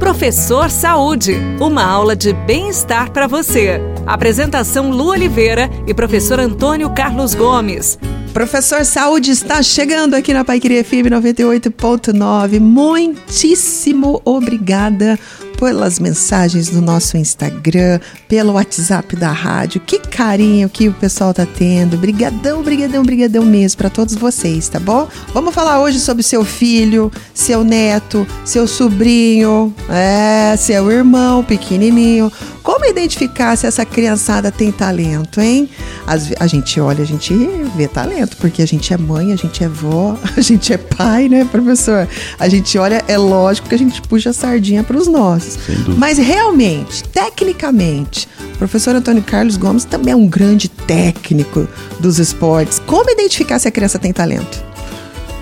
Professor Saúde, uma aula de bem-estar para você. Apresentação Lu Oliveira e professor Antônio Carlos Gomes. Professor Saúde está chegando aqui na Paiqueria FM 98.9. Muitíssimo obrigada pelas mensagens no nosso Instagram, pelo WhatsApp da rádio. Que carinho que o pessoal tá tendo. Brigadão, brigadão, brigadão mesmo para todos vocês, tá bom? Vamos falar hoje sobre seu filho, seu neto, seu sobrinho, é, seu irmão pequenininho. Como identificar se essa criançada tem talento, hein? As, a gente olha, a gente vê talento, porque a gente é mãe, a gente é vó, a gente é pai, né, professor? A gente olha, é lógico que a gente puxa a sardinha para os nossos. Mas realmente, tecnicamente, o professor Antônio Carlos Gomes também é um grande técnico dos esportes. Como identificar se a criança tem talento?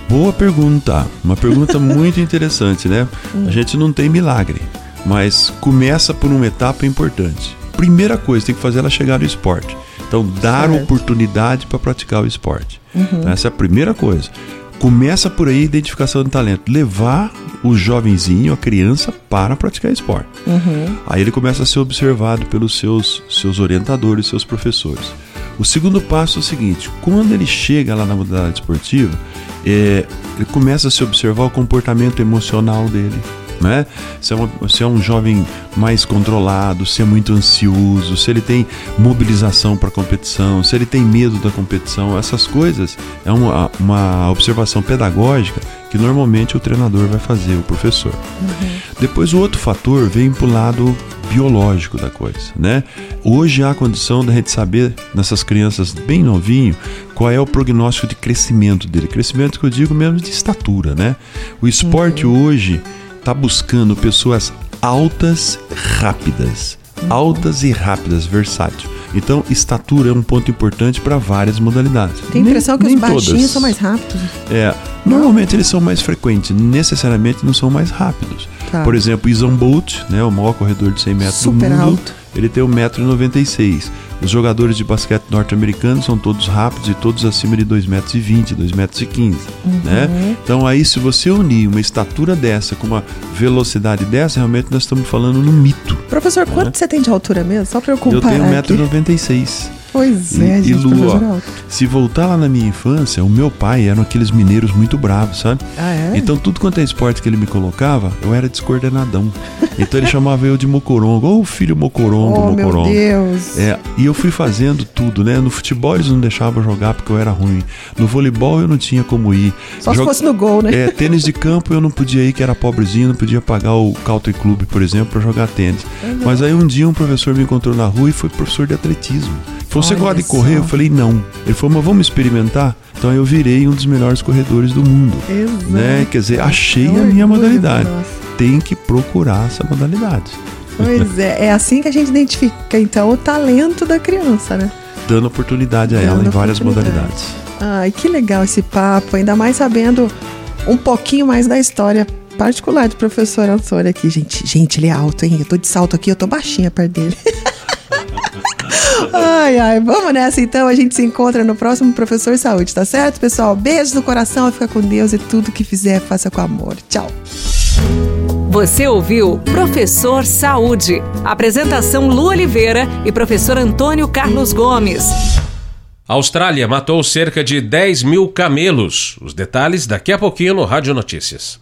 Boa pergunta. Uma pergunta muito interessante, né? A gente não tem milagre mas começa por uma etapa importante. Primeira coisa, tem que fazer ela chegar no esporte. Então, dar certo. oportunidade para praticar o esporte. Uhum. Essa é a primeira coisa. Começa por aí a identificação de talento. Levar o jovenzinho, a criança, para praticar esporte. Uhum. Aí ele começa a ser observado pelos seus, seus orientadores, seus professores. O segundo passo é o seguinte: quando ele chega lá na modalidade esportiva, é, ele começa a se observar o comportamento emocional dele né? Se é, uma, se é um jovem mais controlado, se é muito ansioso, se ele tem mobilização para competição, se ele tem medo da competição, essas coisas é uma, uma observação pedagógica que normalmente o treinador vai fazer, o professor. Uhum. Depois o outro fator vem para o lado biológico da coisa, né? Hoje há a condição da gente saber nessas crianças bem novinho qual é o prognóstico de crescimento dele, crescimento que eu digo mesmo de estatura, né? O esporte uhum. hoje está buscando pessoas altas, rápidas. Altas e rápidas, versátil. Então, estatura é um ponto importante para várias modalidades. Tem a impressão que os baixinhos todas. são mais rápidos. É, normalmente eles são mais frequentes, necessariamente não são mais rápidos. Tá. Por exemplo, Isan Bolt, né, o maior corredor de 100 metros Super do mundo, alto. Ele tem 1,96m. Os jogadores de basquete norte-americanos são todos rápidos e todos acima de 2,20 metros, 2,15 metros. Uhum. Né? Então aí se você unir uma estatura dessa com uma velocidade dessa, realmente nós estamos falando no mito. Professor, né? quanto você tem de altura mesmo? Só para eu comparar Eu tenho 1,96m. Pois é, e, gente, e Lu, ó, se voltar lá na minha infância, o meu pai eram aqueles mineiros muito bravos, sabe? Ah, é? Então tudo quanto é esporte que ele me colocava, eu era descoordenadão. Então ele chamava eu de mocorongo, ou oh, filho mocorongo, oh, mocorongo. Meu Deus. É, e eu fui fazendo tudo, né? No futebol eles não deixavam jogar porque eu era ruim. No voleibol eu não tinha como ir. Só Jog... se fosse no gol, né? É, tênis de campo eu não podia ir, que era pobrezinho, não podia pagar o Country Club, por exemplo, para jogar tênis. Uhum. Mas aí um dia um professor me encontrou na rua e foi professor de atletismo. Você gosta de correr? Eu falei, não. Ele falou, mas vamos experimentar? Então eu virei um dos melhores corredores do mundo. Exato. Né? Quer dizer, achei é a minha modalidade. Nossa. Tem que procurar essa modalidade. Pois é, é assim que a gente identifica então o talento da criança, né? Dando oportunidade a Dando ela em várias modalidades. Ai, que legal esse papo, ainda mais sabendo um pouquinho mais da história particular do professor Antônio aqui, gente. Gente, ele é alto, hein? Eu tô de salto aqui, eu tô baixinha perto dele. ai, ai, vamos nessa então. A gente se encontra no próximo Professor Saúde, tá certo, pessoal? Beijos no coração, fica com Deus e tudo que fizer, faça com amor. Tchau. Você ouviu Professor Saúde. Apresentação Lu Oliveira e professor Antônio Carlos Gomes. A Austrália matou cerca de 10 mil camelos. Os detalhes daqui a pouquinho no Rádio Notícias.